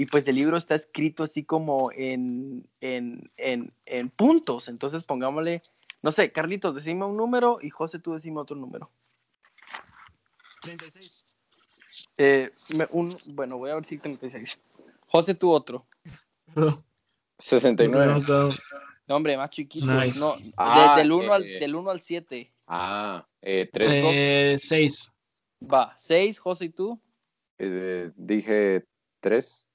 Y pues el libro está escrito así como en, en, en, en puntos. Entonces pongámosle, no sé, Carlitos, decime un número y José, tú decime otro número. 36. Eh, me- un, bueno, voy a ver si 36. José, tú otro. 69. No, hombre, más chiquito. Nice. No, Ah, desde el 1 al, eh. del 1 al 7. Ah, eh, 3, Eh, 6. Va, 6, José, ¿y tú? eh, dije 3.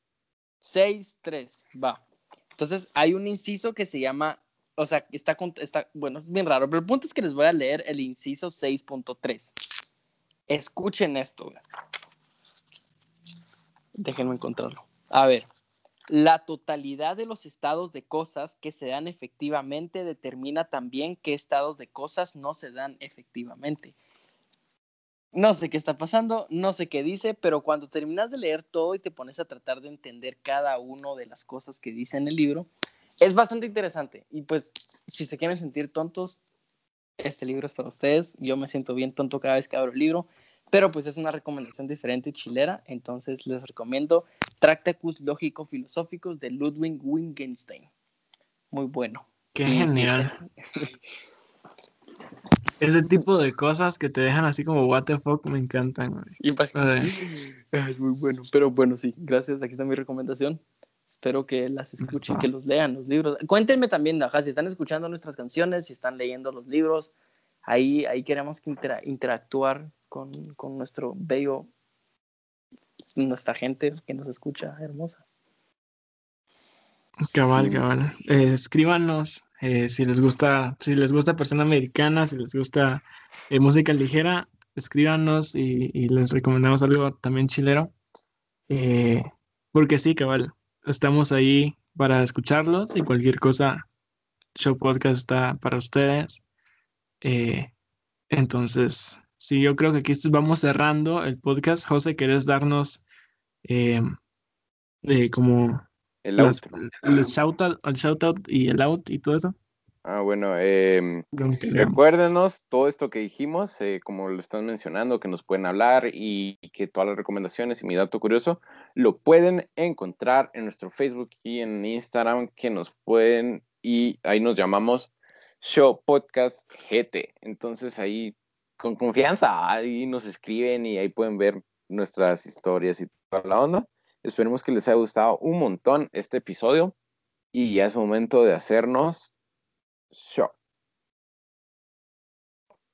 6, 3, va. Entonces, hay un inciso que se llama, o sea, está, está, bueno, es bien raro, pero el punto es que les voy a leer el inciso 6.3. Escuchen esto. Déjenme encontrarlo. A ver, la totalidad de los estados de cosas que se dan efectivamente determina también qué estados de cosas no se dan efectivamente. No sé qué está pasando, no sé qué dice, pero cuando terminas de leer todo y te pones a tratar de entender cada una de las cosas que dice en el libro, es bastante interesante. Y pues, si se quieren sentir tontos, este libro es para ustedes. Yo me siento bien tonto cada vez que abro el libro, pero pues es una recomendación diferente chilera. Entonces les recomiendo Tractacus Lógico-Filosóficos de Ludwig Wittgenstein. Muy bueno. Qué genial. Ese tipo de cosas que te dejan así como what the fuck me encantan. güey. Ah, Es muy bueno, pero bueno, sí, gracias, aquí está mi recomendación. Espero que las escuchen, que los lean, los libros. Cuéntenme también, ajá, si están escuchando nuestras canciones, si están leyendo los libros, ahí, ahí queremos que intera- interactuar con, con nuestro bello, nuestra gente que nos escucha, hermosa. Cabal, Sí. cabal. Eh, escríbanos eh, si les gusta, si les gusta persona americana, si les gusta eh, música ligera, escríbanos y, y les recomendamos algo también chilero. Eh, porque sí, cabal, estamos ahí para escucharlos y cualquier cosa, Show Podcast está para ustedes. Entonces, sí, yo creo que aquí vamos cerrando el podcast. José, ¿querés darnos como El las- outro. el shout out, el shout out y el out y todo eso. Ah, bueno, queramos. Recuérdenos todo esto que dijimos, eh, como lo están mencionando, que nos pueden hablar y, y que todas las recomendaciones y mi dato curioso lo pueden encontrar en nuestro Facebook y en Instagram, que nos pueden, y ahí nos llamamos Show Podcast GT. Entonces ahí con confianza, ahí nos escriben y ahí pueden ver nuestras historias y toda la onda. Esperemos que les haya gustado un montón este episodio y ya es momento de hacernos show.